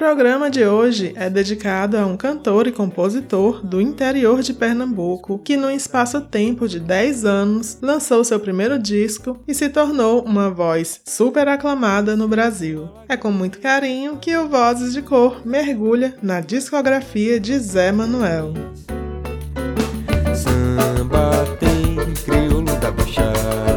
Programa de hoje é dedicado a um cantor e compositor do interior de Pernambuco que, num espaço-tempo de 10 anos, lançou seu primeiro disco e se tornou uma voz super aclamada no Brasil. É com muito carinho que o Vozes de Cor mergulha na discografia de Zé Manuel. Samba tem crioulo da Baixada,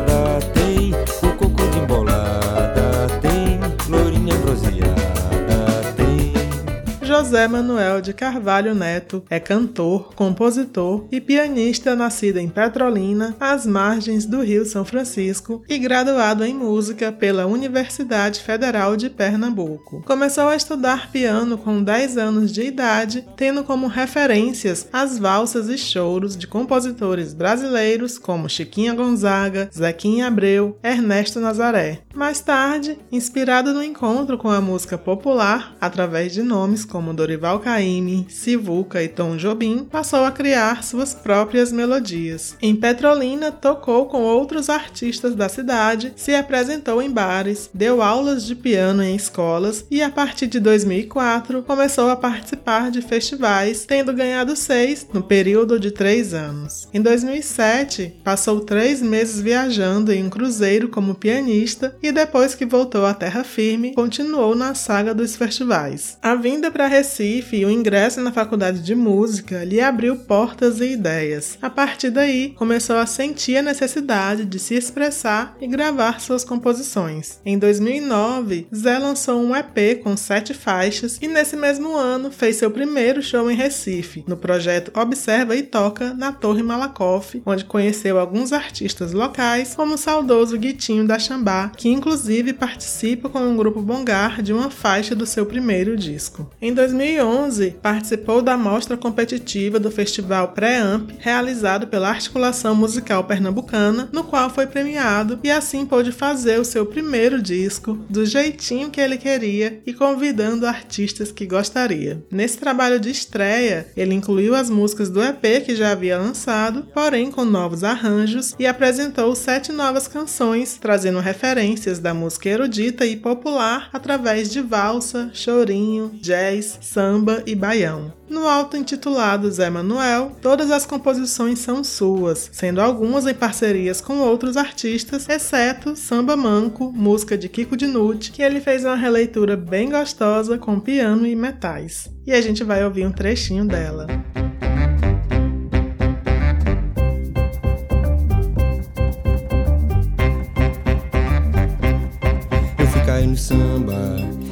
José Manuel de Carvalho Neto é cantor, compositor e pianista nascido em Petrolina, às margens do Rio São Francisco, e graduado em música pela Universidade Federal de Pernambuco. Começou a estudar piano com 10 anos de idade, tendo como referências as valsas e choros de compositores brasileiros como Chiquinha Gonzaga, Zequinha Abreu, Ernesto Nazaré. Mais tarde, inspirado no encontro com a música popular através de nomes como como Dorival Caymmi, Sivuca e Tom Jobim, passou a criar suas próprias melodias. Em Petrolina, tocou com outros artistas da cidade, se apresentou em bares, deu aulas de piano em escolas e, a partir de 2004, começou a participar de festivais, tendo ganhado seis no período de três anos. Em 2007, passou três meses viajando em um cruzeiro como pianista e, depois que voltou à terra firme, continuou na saga dos festivais. A vinda para Recife e o ingresso na faculdade de música lhe abriu portas e ideias. A partir daí, começou a sentir a necessidade de se expressar e gravar suas composições. Em 2009, Zé lançou um EP com sete faixas e nesse mesmo ano fez seu primeiro show em Recife, no projeto Observa e Toca na Torre Malakoff, onde conheceu alguns artistas locais, como o saudoso Guitinho da Xambá, que inclusive participa com um grupo bongar de uma faixa do seu primeiro disco. Em 2011, participou da mostra competitiva do Festival Pré-Amp, realizado pela Articulação Musical Pernambucana, no qual foi premiado e assim pôde fazer o seu primeiro disco do jeitinho que ele queria e convidando artistas que gostaria. Nesse trabalho de estreia, ele incluiu as músicas do EP que já havia lançado, porém com novos arranjos, e apresentou sete novas canções, trazendo referências da música erudita e popular através de valsa, chorinho, jazz, samba e baião. No alto intitulado Zé Manuel, todas as composições são suas, sendo algumas em parcerias com outros artistas, exceto Samba Manco, música de Kiko Dinucci, que ele fez uma releitura bem gostosa com piano e metais. E a gente vai ouvir um trechinho dela. Eu fui cair no samba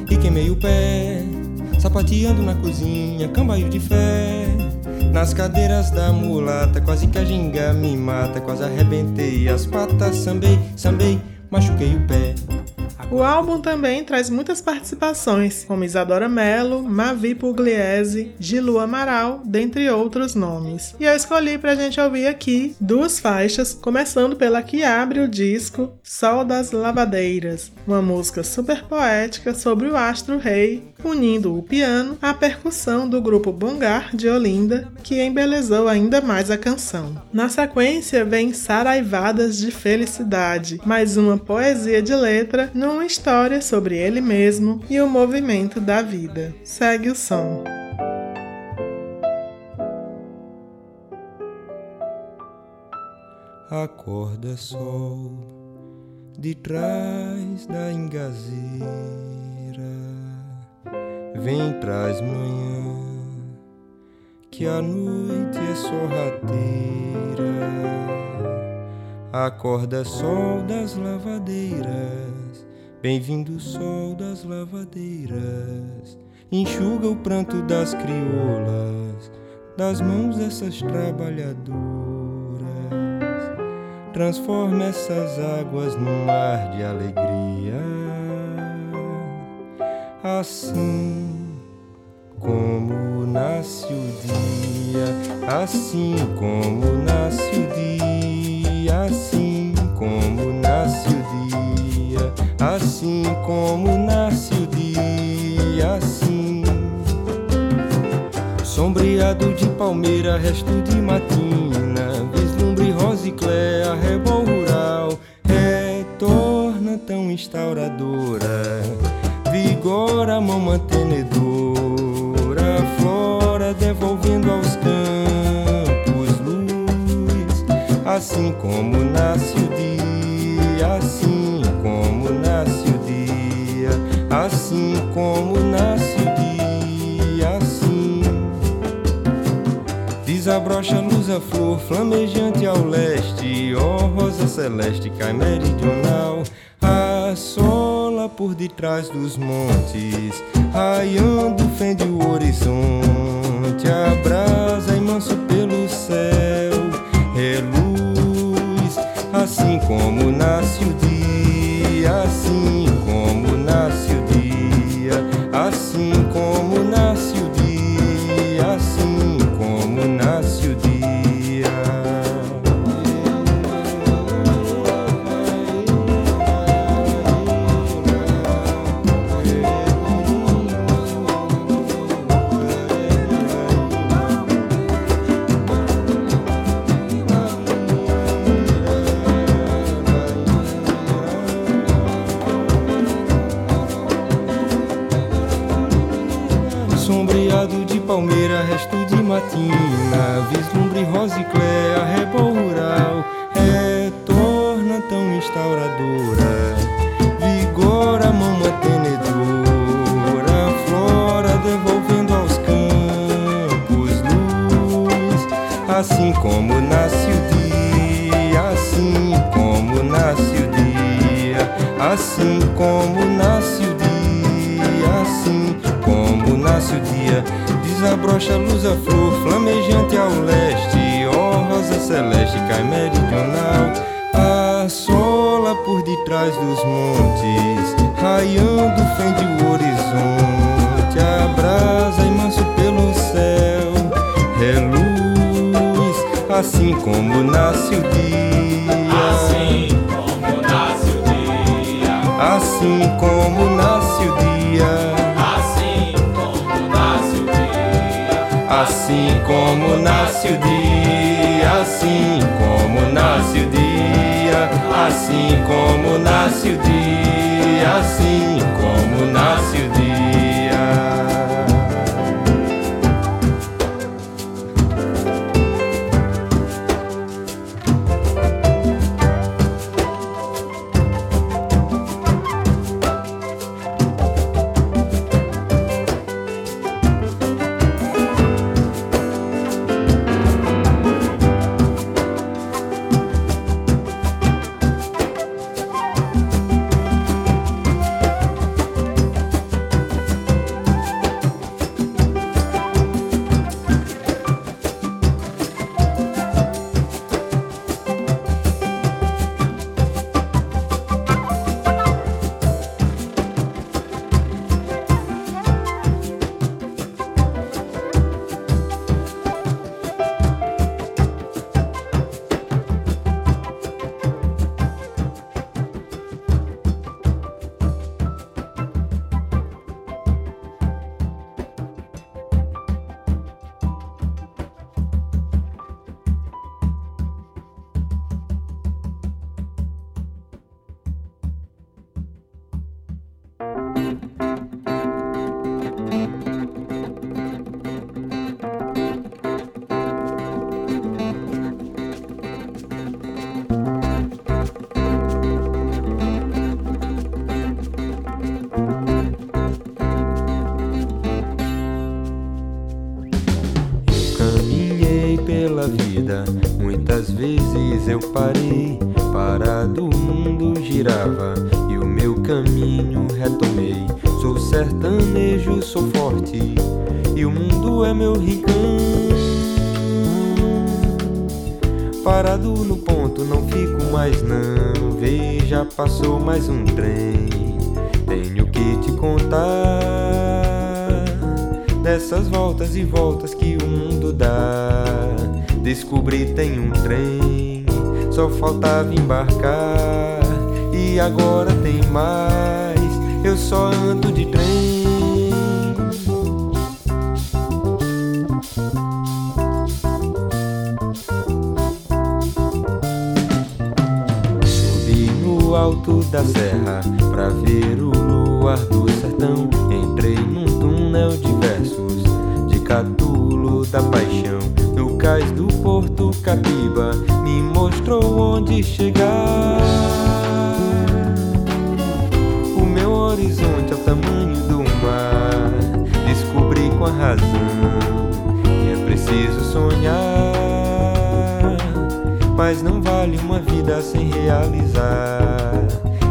e queimei o pé Sapateando na cozinha, cambaio de fé. Nas cadeiras da mulata, quase que a ginga me mata. Quase arrebentei as patas, sambei, sambei, machuquei o pé. O álbum também traz muitas participações, como Isadora Mello, Mavi Pugliese, Gilu Amaral, dentre outros nomes. E eu escolhi pra gente ouvir aqui duas faixas, começando pela que abre o disco Sol das Lavadeiras, uma música super poética sobre o astro rei, unindo o piano à percussão do grupo Bongar de Olinda, que embelezou ainda mais a canção. Na sequência vem Saraivadas de Felicidade, mais uma poesia de letra num uma história sobre ele mesmo e o movimento da vida. Segue o som. Acorda sol de trás da engazeira, vem traz manhã que a noite é sorrateira. Acorda sol das lavadeiras Bem-vindo sol das lavadeiras, enxuga o pranto das crioulas, das mãos dessas trabalhadoras. Transforma essas águas num mar de alegria. Assim como nasce o dia, assim como nasce o dia, assim como nasce assim como nasce o dia, assim. Sombreado de palmeira, resto de matina, vislumbre rosiclé, arrebol rural, retorna tão instauradora, vigora mão mantenedora, flora devolvendo aos campos luz, assim como nasce o dia, assim assim como nasce o dia, assim. Desabrocha luz a flor, flamejante ao leste, ó oh, rosa celeste, cai meridional, assola por detrás dos montes, raiando fende o horizonte, abrasa imenso pelo céu, é luz, assim como nasce o dia, assim como nasce o dia, assim como nasce o dia, assim como nasce o dia, assim como nasce o dia. Retomei. Sou sertanejo, sou forte e o mundo é meu rincão. Parado no ponto, não fico mais não. Veja, passou mais um trem. Tenho que te contar dessas voltas e voltas que o mundo dá. Descobri tem um trem, só faltava embarcar. E agora tem mais, eu só ando de trem. Subi no alto da serra pra ver o luar do sertão. Entrei num túnel de versos de Catulo da Paixão. No cais do Porto Capiba me mostrou onde chegar. Razão que é preciso sonhar. Mas não vale uma vida sem realizar.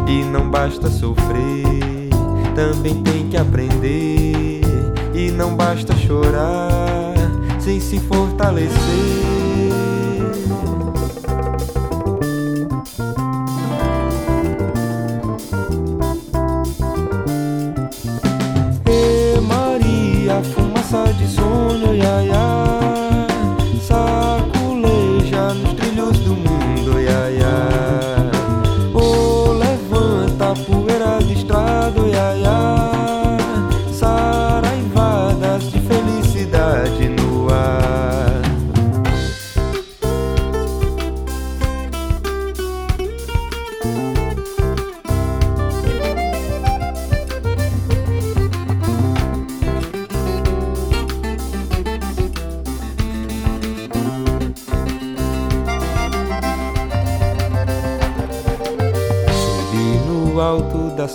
E não basta sofrer, também tem que aprender. E não basta chorar sem se fortalecer.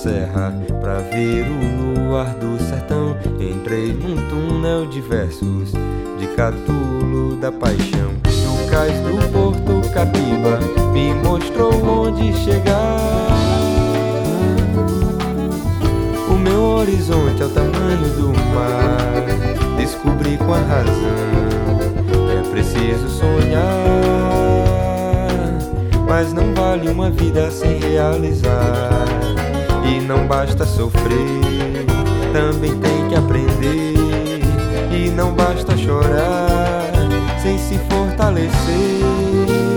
Serra pra ver o luar do sertão. Entrei num túnel de versos de Catulo da Paixão. No cais do Porto Capiba me mostrou onde chegar. O meu horizonte é o tamanho do mar. Descobri com a razão. É preciso sonhar. Mas não vale uma vida sem realizar. E não basta sofrer, também tem que aprender. E não basta chorar sem se fortalecer.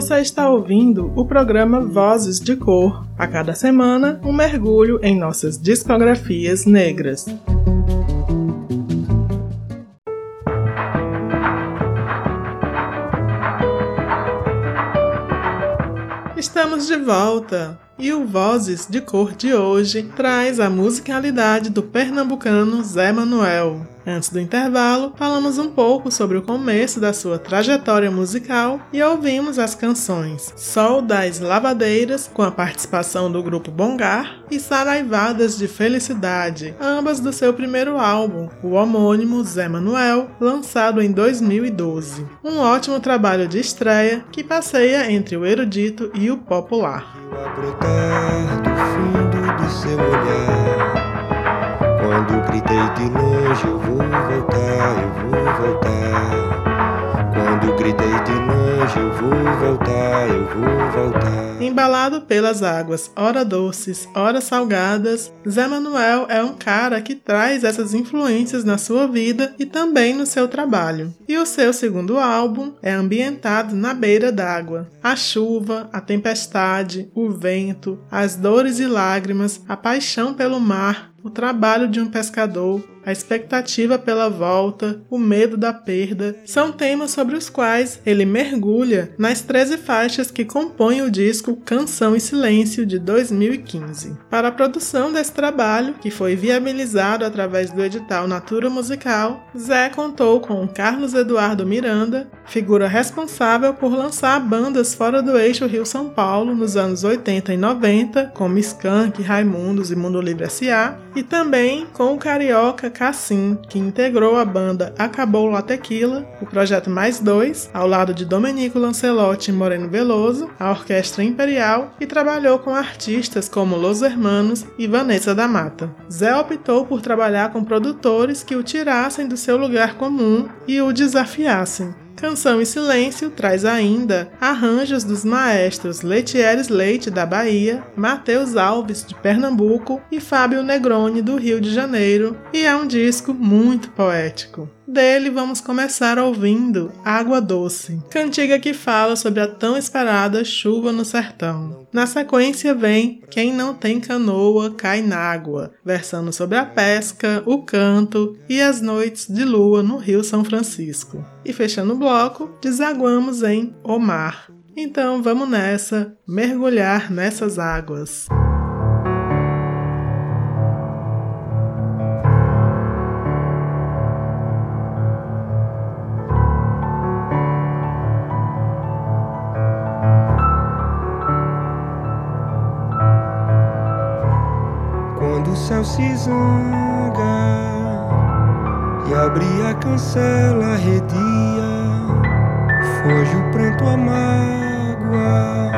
Você está ouvindo o programa Vozes de Cor. A cada semana, um mergulho em nossas discografias negras. Estamos de volta e o Vozes de Cor de hoje traz a musicalidade do pernambucano Zé Manuel. Antes do intervalo, falamos um pouco sobre o começo da sua trajetória musical e ouvimos as canções Sol das Lavadeiras, com a participação do grupo Bongar, e Saraivadas de Felicidade, ambas do seu primeiro álbum, o homônimo Zé Manuel, lançado em 2012. Um ótimo trabalho de estreia que passeia entre o erudito e o popular. A brotar do fundo do longe, eu vou voltar, eu vou voltar. Quando gritei de longe, eu vou voltar, eu vou voltar. Embalado pelas águas, ora doces, ora salgadas, Zé Manuel é um cara que traz essas influências na sua vida e também no seu trabalho. E o seu segundo álbum é ambientado na beira d'água. A chuva, a tempestade, o vento, as dores e lágrimas, a paixão pelo mar, o trabalho de um pescador, a expectativa pela volta, o medo da perda, são temas sobre os quais ele mergulha nas 13 faixas que compõem o disco Canção e Silêncio de 2015. Para a produção desse trabalho, que foi viabilizado através do edital Natura Musical, Zé contou com Carlos Eduardo Miranda, figura responsável por lançar bandas fora do eixo Rio-São Paulo nos anos 80 e 90, como Skank, Raimundos e Mundo Livre S.A., e também com o carioca Cassim, que integrou a banda Acabou La Tequila, o projeto Mais Dois, ao lado de Domenico Lancelotti e Moreno Veloso, a Orquestra Imperial e trabalhou com artistas como Los Hermanos e Vanessa da Mata. Zé optou por trabalhar com produtores que o tirassem do seu lugar comum e o desafiassem. Canção e Silêncio traz ainda arranjos dos maestros Letieres Leite, da Bahia, Matheus Alves, de Pernambuco e Fábio Negroni, do Rio de Janeiro, e é um disco muito poético. Dele vamos começar ouvindo Água Doce, cantiga que fala sobre a tão esperada chuva no sertão. Na sequência vem Quem não tem canoa cai na água, versando sobre a pesca, o canto e as noites de lua no Rio São Francisco. E fechando o bloco, desaguamos em O Mar. Então vamos nessa, mergulhar nessas águas. Se zanga e abre a cancela arredia, foge o pranto a mágoa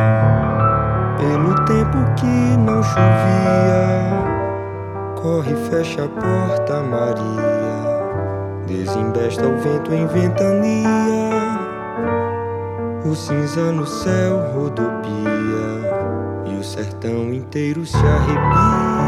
pelo tempo que não chovia. Corre, fecha a porta, Maria, desembesta o vento em ventania, o cinza no céu rodopia e o sertão inteiro se arrepia.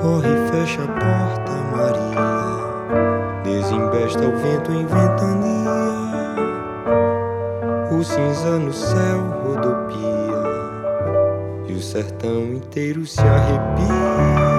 Corre, fecha a porta, Maria. Desembesta o vento em ventania. O cinza no céu rodopia. E o sertão inteiro se arrepia.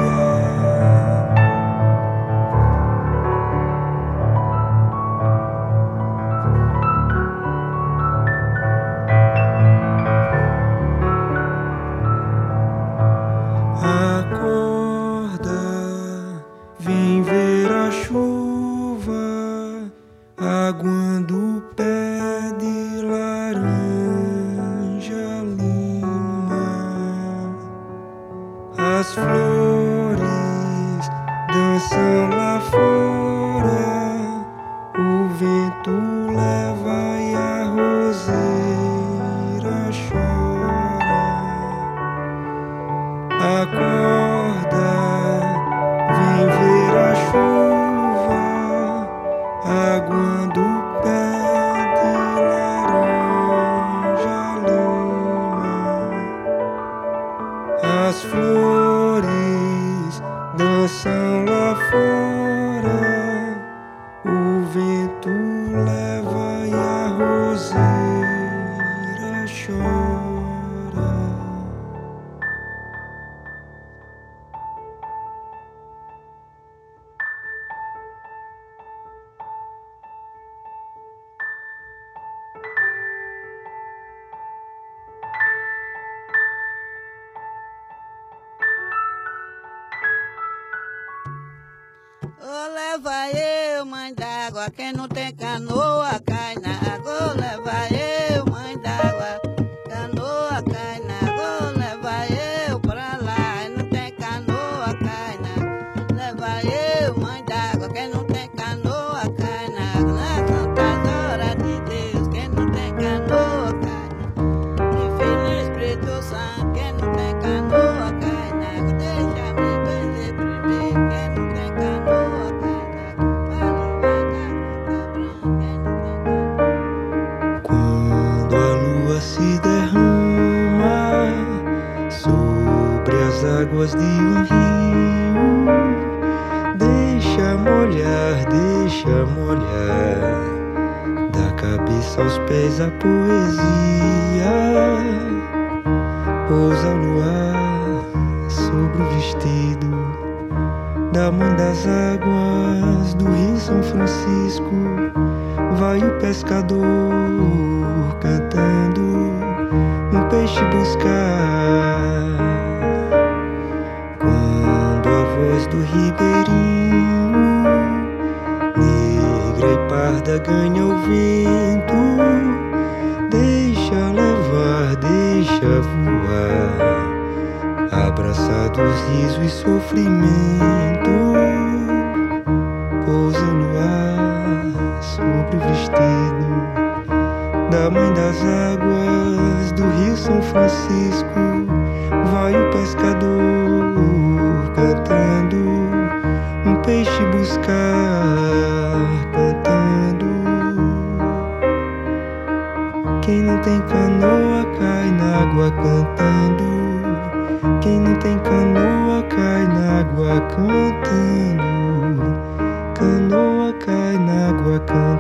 Sua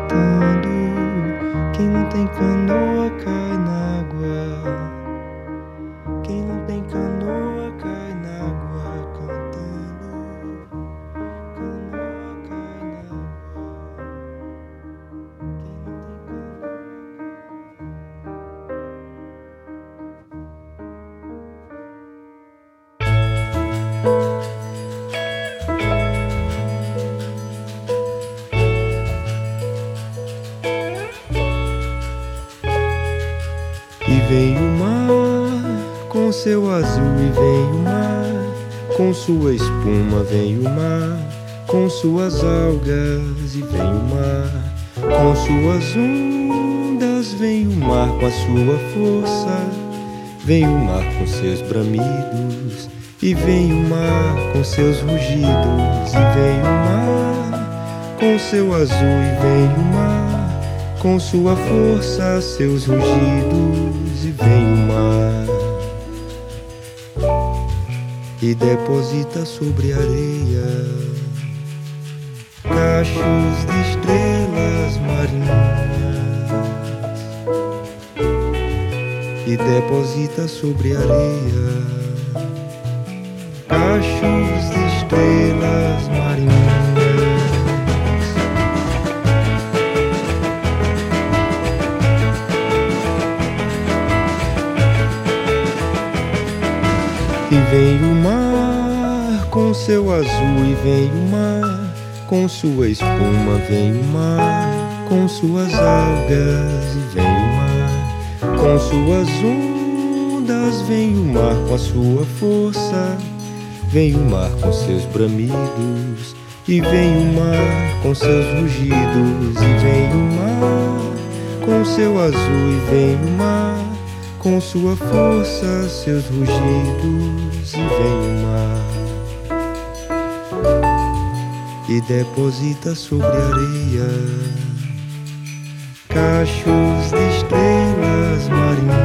com a sua força, vem o mar com seus bramidos e vem o mar com seus rugidos e vem o mar com seu azul e vem o mar com sua força, seus rugidos e vem o mar. E deposita sobre a areia cachos de estrelas e deposita sobre a areia cachos de estrelas marinhas. E vem o mar com seu azul, e vem o mar com sua espuma, vem o mar com suas algas, e vem o com suas ondas, vem o mar com a sua força, vem o mar com seus bramidos, e vem o mar com seus rugidos, e vem o mar com seu azul, e vem o mar com sua força, seus rugidos e vem o mar. E deposita sobre a areia cachos de estrelas marinhas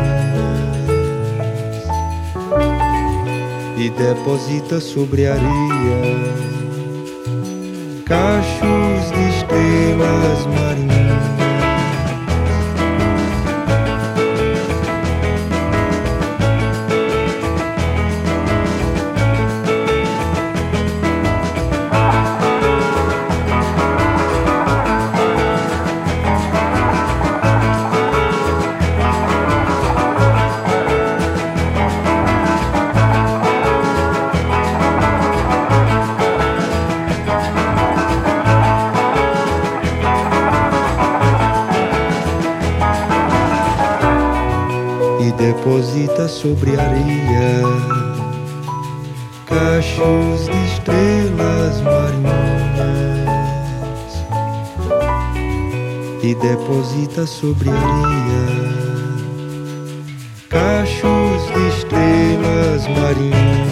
e deposita sobre a areia cachos de estrelas marinhas sobre areia. Cachos de estrelas marinhas. E deposita sobre areia. Cachos de estrelas marinhas.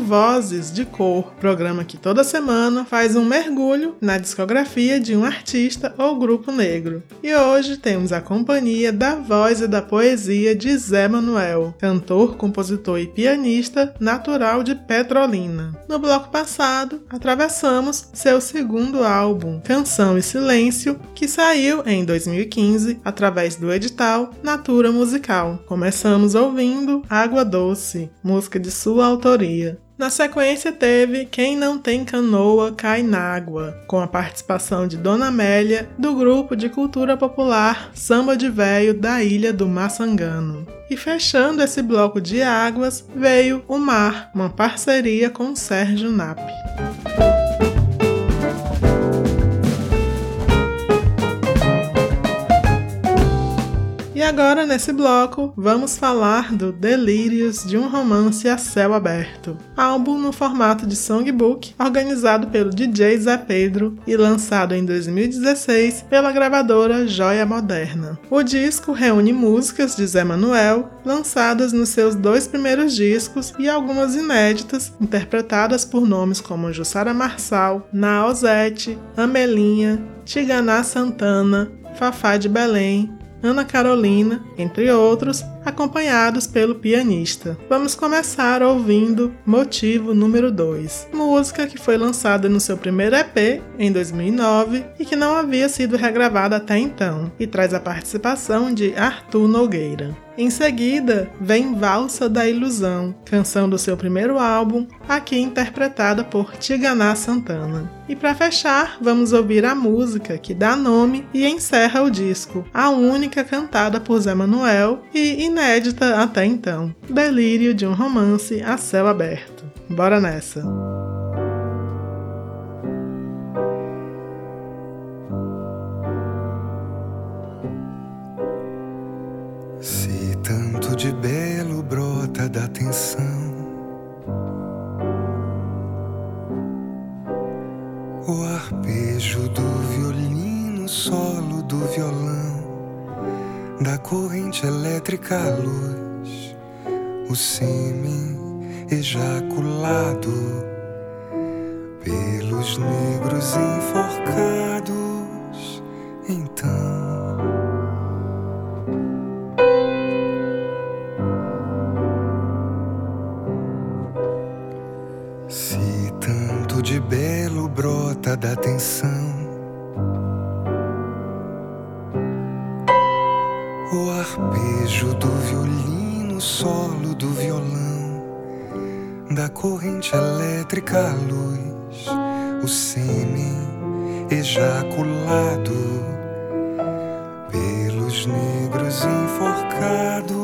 Vozes de Cor, programa que toda semana faz um mergulho na discografia de um artista ou grupo negro. E hoje temos a companhia da voz e da poesia de Zé Manuel, cantor, compositor e pianista natural de Petrolina. No bloco passado, atravessamos seu segundo álbum, Canção e Silêncio, que saiu em 2015 através do edital Natura Musical. Começamos ouvindo Água Doce, música de sua autoria. Na sequência teve Quem Não Tem Canoa Cai Nágua, com a participação de Dona Amélia, do grupo de cultura popular Samba de Véio da Ilha do Maçangano. E fechando esse bloco de águas veio O Mar, uma parceria com Sérgio Nap. Agora, nesse bloco, vamos falar do Delírios de um Romance a Céu Aberto, álbum no formato de songbook, organizado pelo DJ Zé Pedro e lançado em 2016 pela gravadora Joia Moderna. O disco reúne músicas de Zé Manuel, lançadas nos seus dois primeiros discos e algumas inéditas, interpretadas por nomes como Jussara Marçal, Naozete, Amelinha, Tiganá Santana, Fafá de Belém, Ana Carolina, entre outros, acompanhados pelo pianista. Vamos começar ouvindo Motivo número 2, música que foi lançada no seu primeiro EP em 2009 e que não havia sido regravada até então, e traz a participação de Arthur Nogueira. Em seguida, vem Valsa da Ilusão, canção do seu primeiro álbum, aqui interpretada por Tiganá Santana. E para fechar, vamos ouvir a música que dá nome e encerra o disco, a única cantada por Zé Manuel e inédita até então, Delírio de um romance a céu aberto. Bora nessa! de belo brota da tensão. O arpejo do violino, solo do violão, da corrente elétrica à luz, o sêmen ejaculado pelos negros enforcados. Então. da tensão. Do violino, solo do violão, da corrente elétrica à luz, o sêmen ejaculado pelos negros enforcados.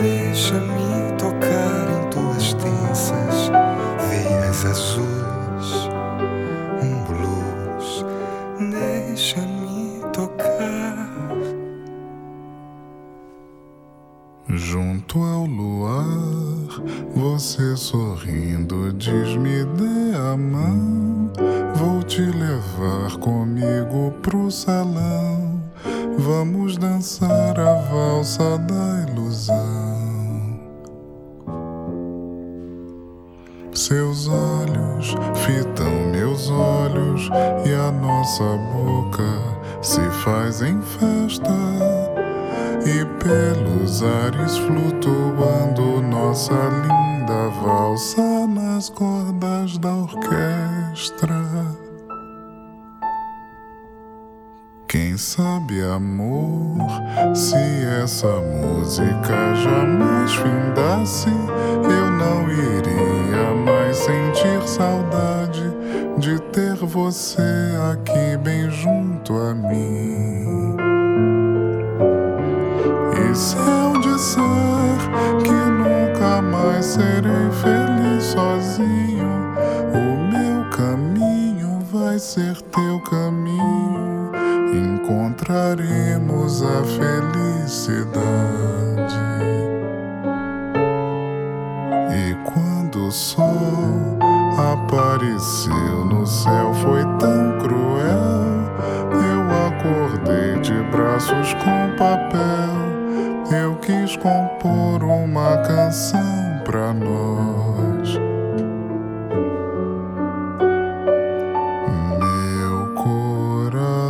Deixa-me tocar em tuas tensas veias azuis, um blues. Deixa-me tocar junto ao luar. Você sorrindo diz-me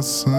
sun.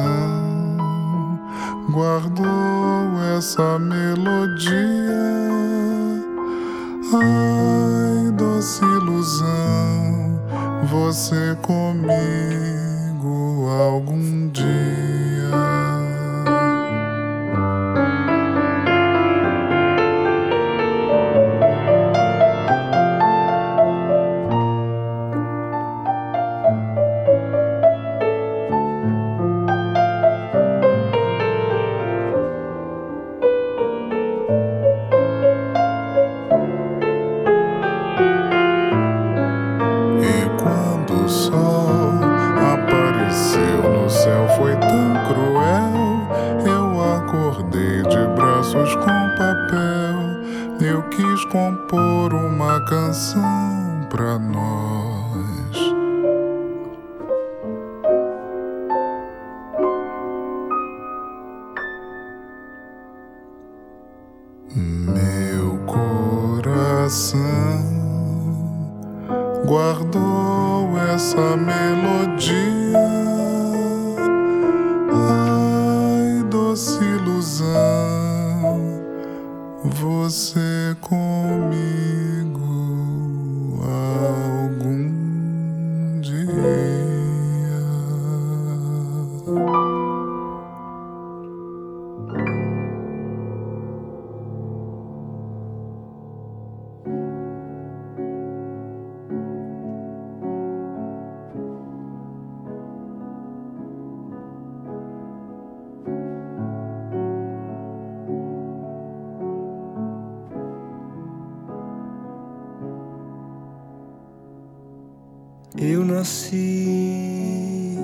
Eu nasci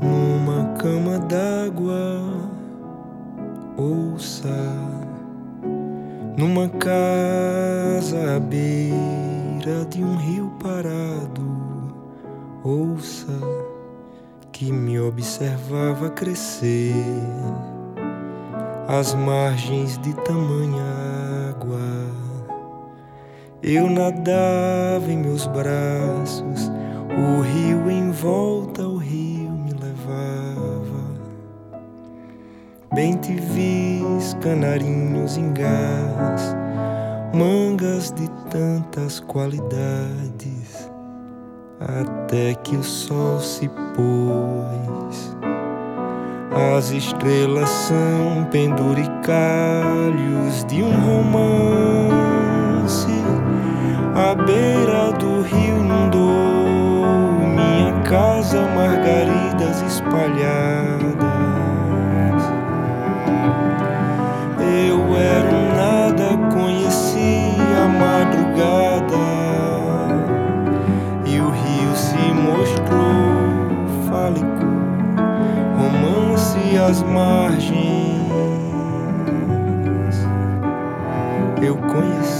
numa cama d'água, ouça, numa casa à beira de um rio parado, ouça, que me observava crescer. Às margens de tamanha eu nadava em meus braços, o rio em volta, o rio me levava. Bem te vis, canarinhos em gás, mangas de tantas qualidades, até que o sol se pôs. As estrelas são penduricalhos de um romance. A beira do rio inundou minha casa, margaridas espalhadas. Eu era um nada, conheci a madrugada e o rio se mostrou fálico romance às margens. Eu conheci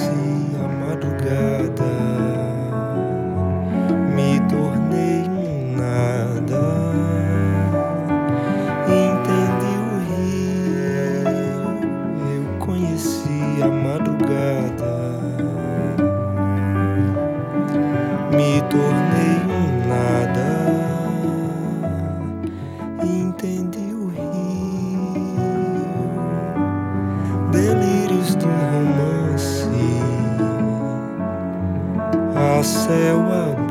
céu aberto,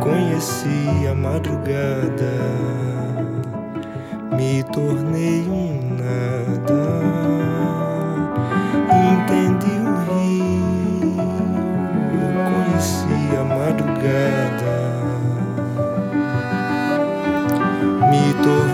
conheci a madrugada, me tornei um nada, entendi o rio, conheci a madrugada, me tornei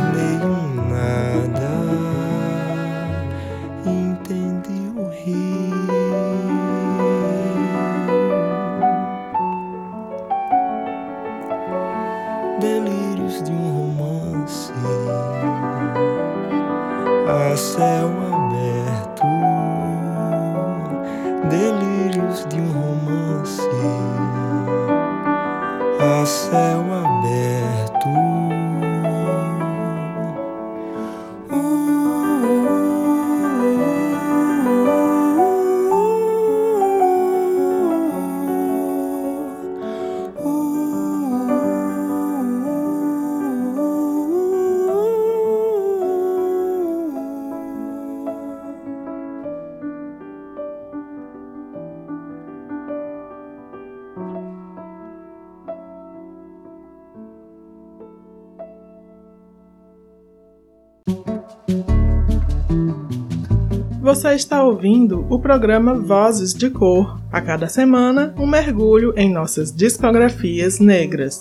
está ouvindo o programa Vozes de Cor. A cada semana, um mergulho em nossas discografias negras.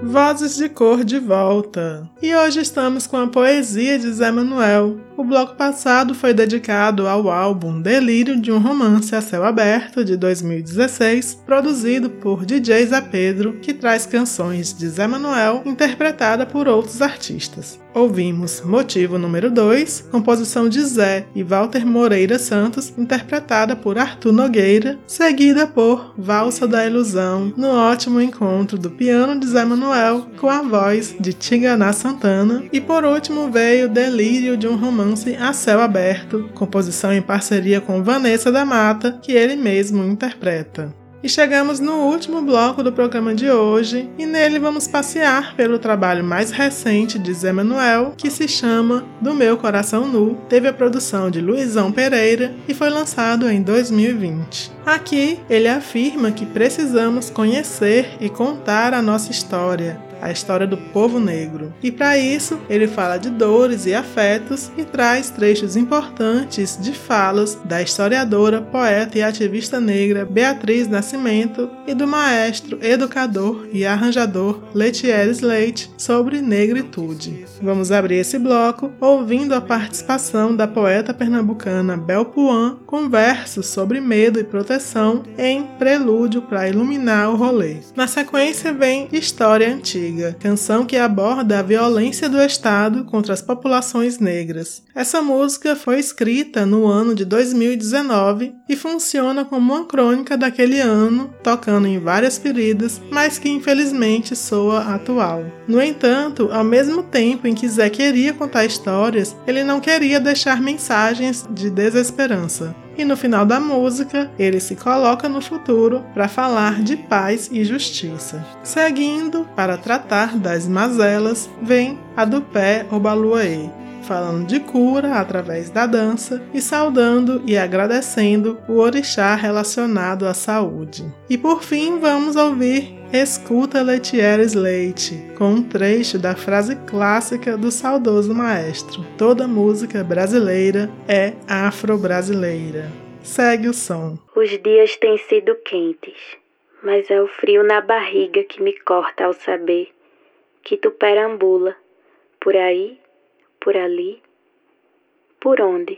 Vozes de Cor de volta. E hoje estamos com a poesia de Zé Manuel. O bloco passado foi dedicado ao álbum Delírio de um Romance a Céu Aberto de 2016, produzido por DJ Zé Pedro, que traz canções de Zé Manuel interpretada por outros artistas. Ouvimos Motivo número 2, composição de Zé e Walter Moreira Santos, interpretada por Arthur Nogueira, seguida por Valsa da Ilusão, no ótimo encontro do piano de Zé Manuel com a voz de Tiganá Santana, e por último veio Delírio de um Romance a Céu Aberto, composição em parceria com Vanessa da Mata, que ele mesmo interpreta. E chegamos no último bloco do programa de hoje, e nele vamos passear pelo trabalho mais recente de Zé Manuel, que se chama Do Meu Coração Nu. Teve a produção de Luizão Pereira e foi lançado em 2020. Aqui ele afirma que precisamos conhecer e contar a nossa história, a história do povo negro. E para isso, ele fala de dores e afetos e traz trechos importantes de falas da historiadora, poeta e ativista negra Beatriz Nascimento e do maestro, educador e arranjador Letieres Leite sobre negritude. Vamos abrir esse bloco ouvindo a participação da poeta pernambucana Bel Puan com versos sobre medo e proteção em Prelúdio para iluminar o rolê. Na sequência vem História Antiga Canção que aborda a violência do Estado contra as populações negras. Essa música foi escrita no ano de 2019 e funciona como uma crônica daquele ano, tocando em várias feridas, mas que infelizmente soa atual. No entanto, ao mesmo tempo em que Zé queria contar histórias, ele não queria deixar mensagens de desesperança e no final da música ele se coloca no futuro para falar de paz e justiça. Seguindo, para tratar das mazelas, vem a do pé Obaluaê, falando de cura através da dança e saudando e agradecendo o orixá relacionado à saúde. E por fim, vamos ouvir Escuta Letieres Leite, com um trecho da frase clássica do saudoso maestro: Toda música brasileira é afro-brasileira. Segue o som. Os dias têm sido quentes, mas é o frio na barriga que me corta ao saber que tu perambula por aí, por ali, por onde?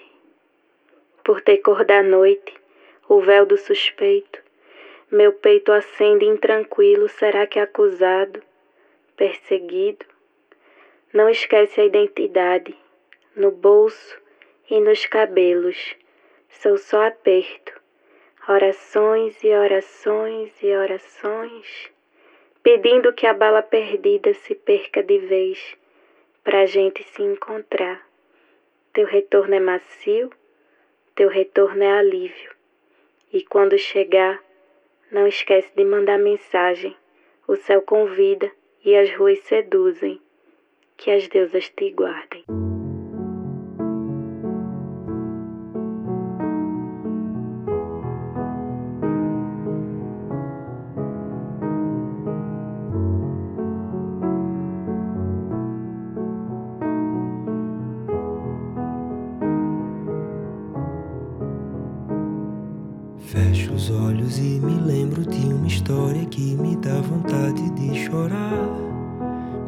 Por ter cor da noite, o véu do suspeito, meu peito acende intranquilo, será que acusado, perseguido? Não esquece a identidade, no bolso e nos cabelos. Sou só aperto, orações e orações e orações, pedindo que a bala perdida se perca de vez, pra gente se encontrar. Teu retorno é macio, teu retorno é alívio, e quando chegar, não esquece de mandar mensagem. O céu convida e as ruas seduzem. Que as deusas te guardem.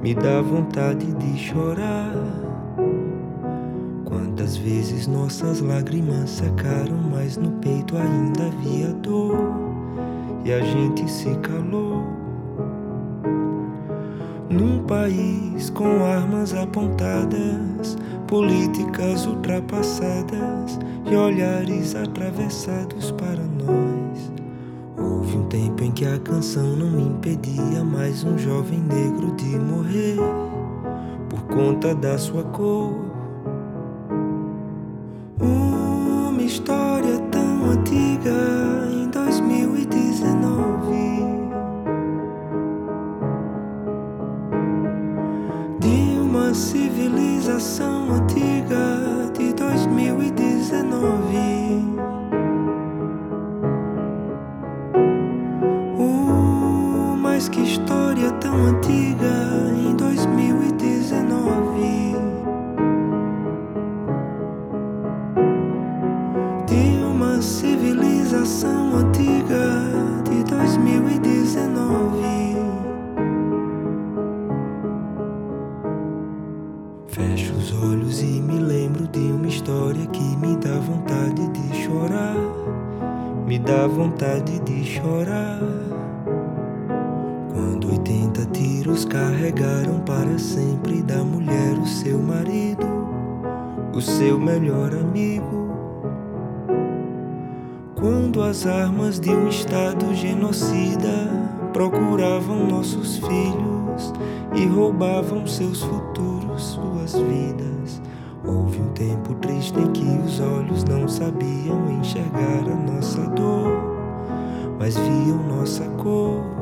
Me dá vontade de chorar. Quantas vezes nossas lágrimas secaram, mas no peito ainda havia dor. E a gente se calou. Num país com armas apontadas, políticas ultrapassadas e olhares atravessados para nós. Tempo em que a canção não impedia mais um jovem negro de morrer por conta da sua cor. Uma história tão antiga em 2019 de uma civilização antiga melhor amigo. Quando as armas de um Estado genocida procuravam nossos filhos e roubavam seus futuros, suas vidas. Houve um tempo triste em que os olhos não sabiam enxergar a nossa dor, mas viam nossa cor.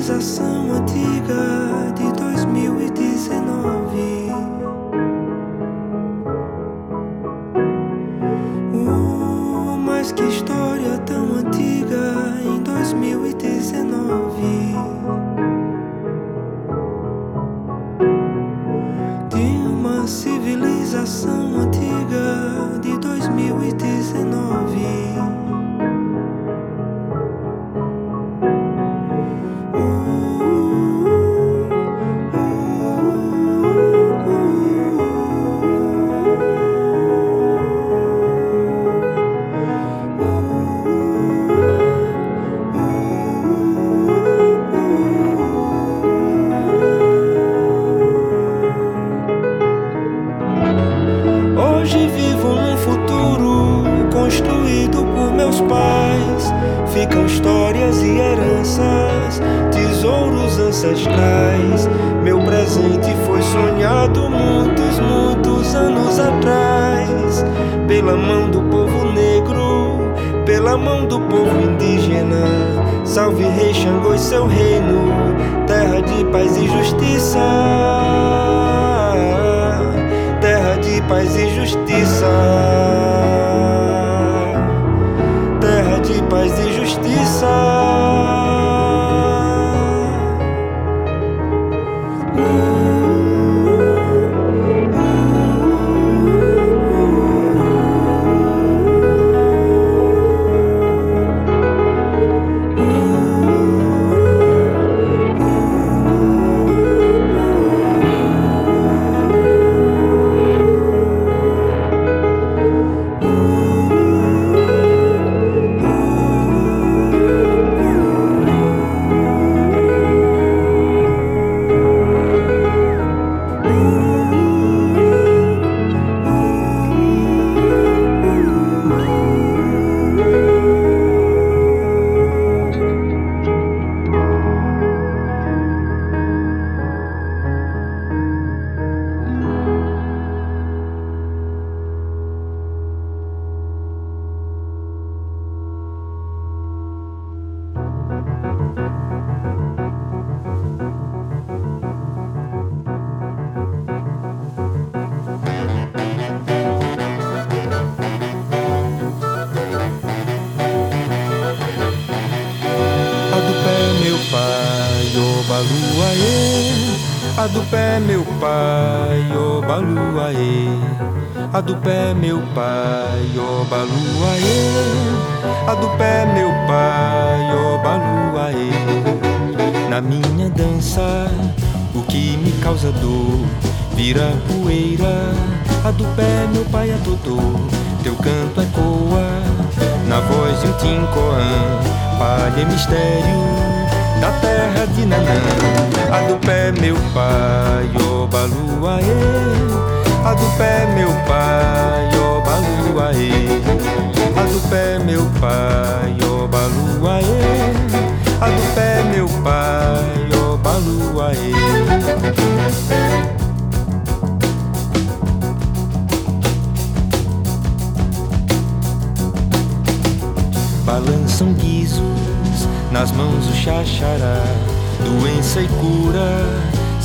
civilização antiga de dois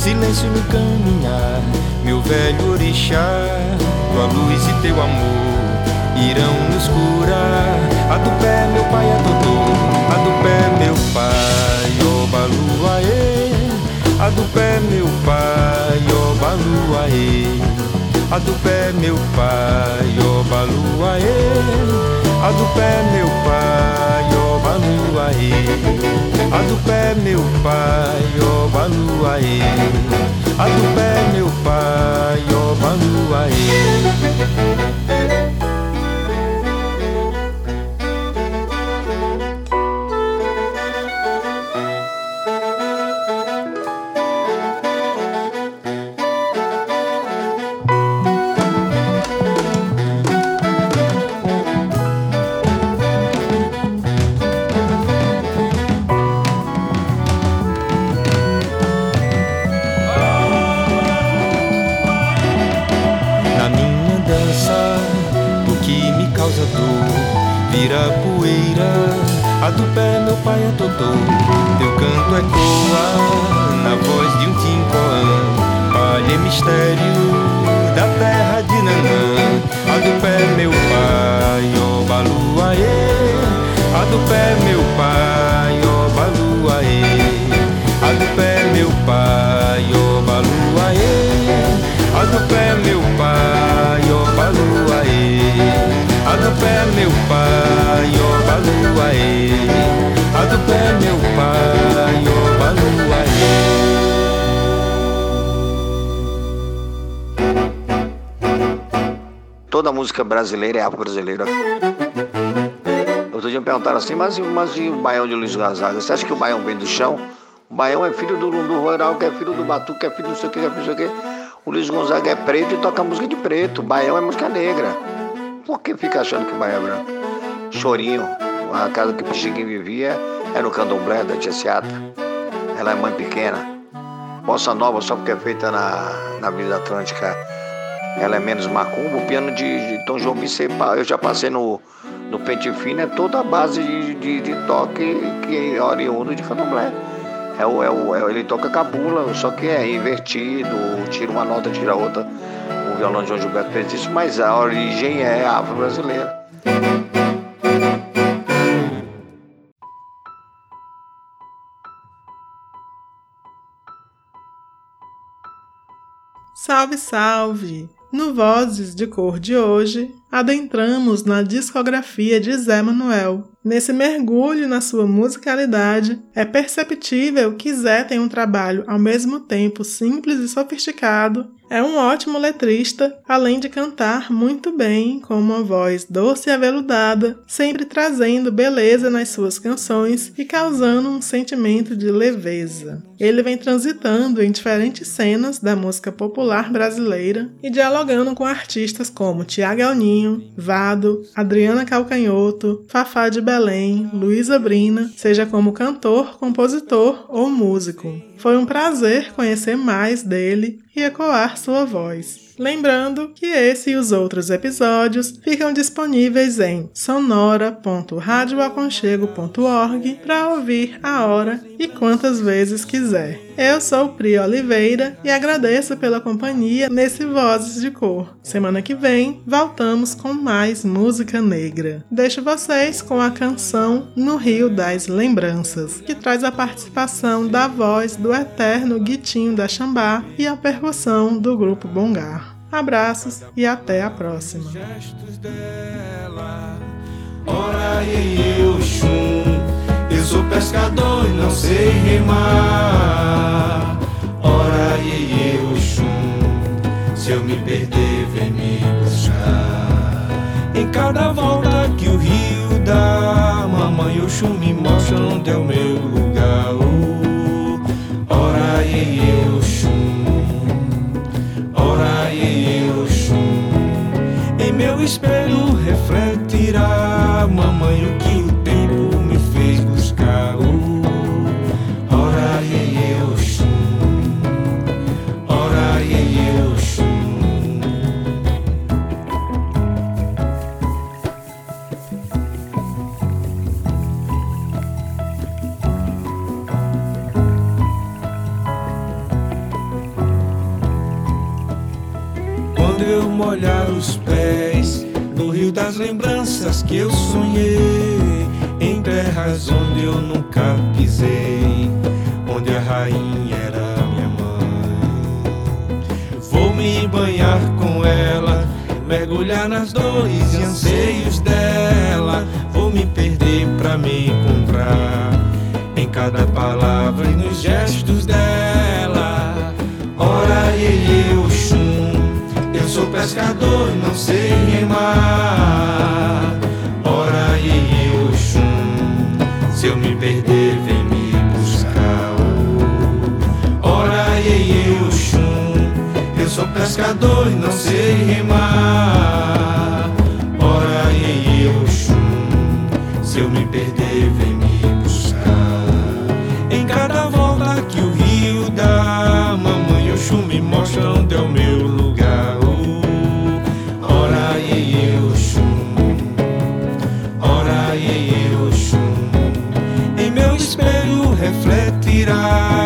silêncio no caminhar, meu velho orixá, tua luz e teu amor irão nos curar. A do pé, meu pai é Dodô, a do pé, meu pai, Obaluaê. A do pé, meu pai, Obaluaê. A do pé, meu pai, Obaluaê. A do pé, meu pai, Obaluaê. A do pé, meu pai, Obaluaê. A do pé, meu pai, Teu canto ecoa na voz de um timpão. Palha mistério Obaluaê. música brasileira é afro-brasileira. Outro dia me perguntaram assim, mas, mas e o baião de Luiz Gonzaga? Você acha que o baião vem do chão? O baião é filho do Lundu Rural, que é filho do Batu, que é filho do sei o que, que é filho do sei o que. O Luiz Gonzaga é preto e toca música de preto. O baião é música negra. Por que fica achando que o baião é branco? Chorinho, a casa que o Pixinguinho vivia é no candomblé da Tia Seata. Ela é mãe pequena. Bossa Nova, só porque é feita na, na Vida Atlântica ela é menos macumba. O piano de, de Tom Vicente, eu já passei no, no Pente Fino, é toda a base de, de, de toque que é oriundo de candomblé. É o, é o, é, ele toca cabula, só que é invertido, tira uma nota, tira outra. O violão de João Gilberto fez isso, mas a origem é afro-brasileira. Salve, salve! No Vozes de Cor de hoje, adentramos na discografia de Zé Manuel. Nesse mergulho na sua musicalidade, é perceptível que Zé tem um trabalho ao mesmo tempo simples e sofisticado é um ótimo letrista, além de cantar muito bem, com uma voz doce e aveludada, sempre trazendo beleza nas suas canções e causando um sentimento de leveza. Ele vem transitando em diferentes cenas da música popular brasileira e dialogando com artistas como Tiago Alninho, Vado, Adriana Calcanhoto, Fafá de Belém, Luísa Brina, seja como cantor, compositor ou músico. Foi um prazer conhecer mais dele e ecoar sua voz. Lembrando que esse e os outros episódios ficam disponíveis em sonora.radioaconchego.org para ouvir a hora e quantas vezes quiser. Eu sou Pri Oliveira e agradeço pela companhia nesse Vozes de Cor. Semana que vem voltamos com mais música negra. Deixo vocês com a canção No Rio das Lembranças, que traz a participação da voz do eterno Guitinho da Xambá e a percussão do grupo Bongar. Abraços e até a próxima. Sou pescador e não sei remar. Ora eu chum, se eu me perder vem me buscar. Em cada volta que o rio dá, mamãe Oxum me mostra onde é o meu lugar. Oh, ora eu meu espelho refletirá, mamãe, o que das lembranças que eu sonhei, em terras onde eu nunca pisei, onde a rainha era minha mãe. Vou me banhar com ela, mergulhar nas dores e anseios dela, vou me perder pra me encontrar em cada palavra e nos gestos dela. Ora, eu sou pescador e não sei remar. Ora, e Oxum, se eu me perder, vem me buscar. Ora, e Oxum, eu sou pescador e não sei remar. Ora, e Oxum, se eu me perder, vem refletirá,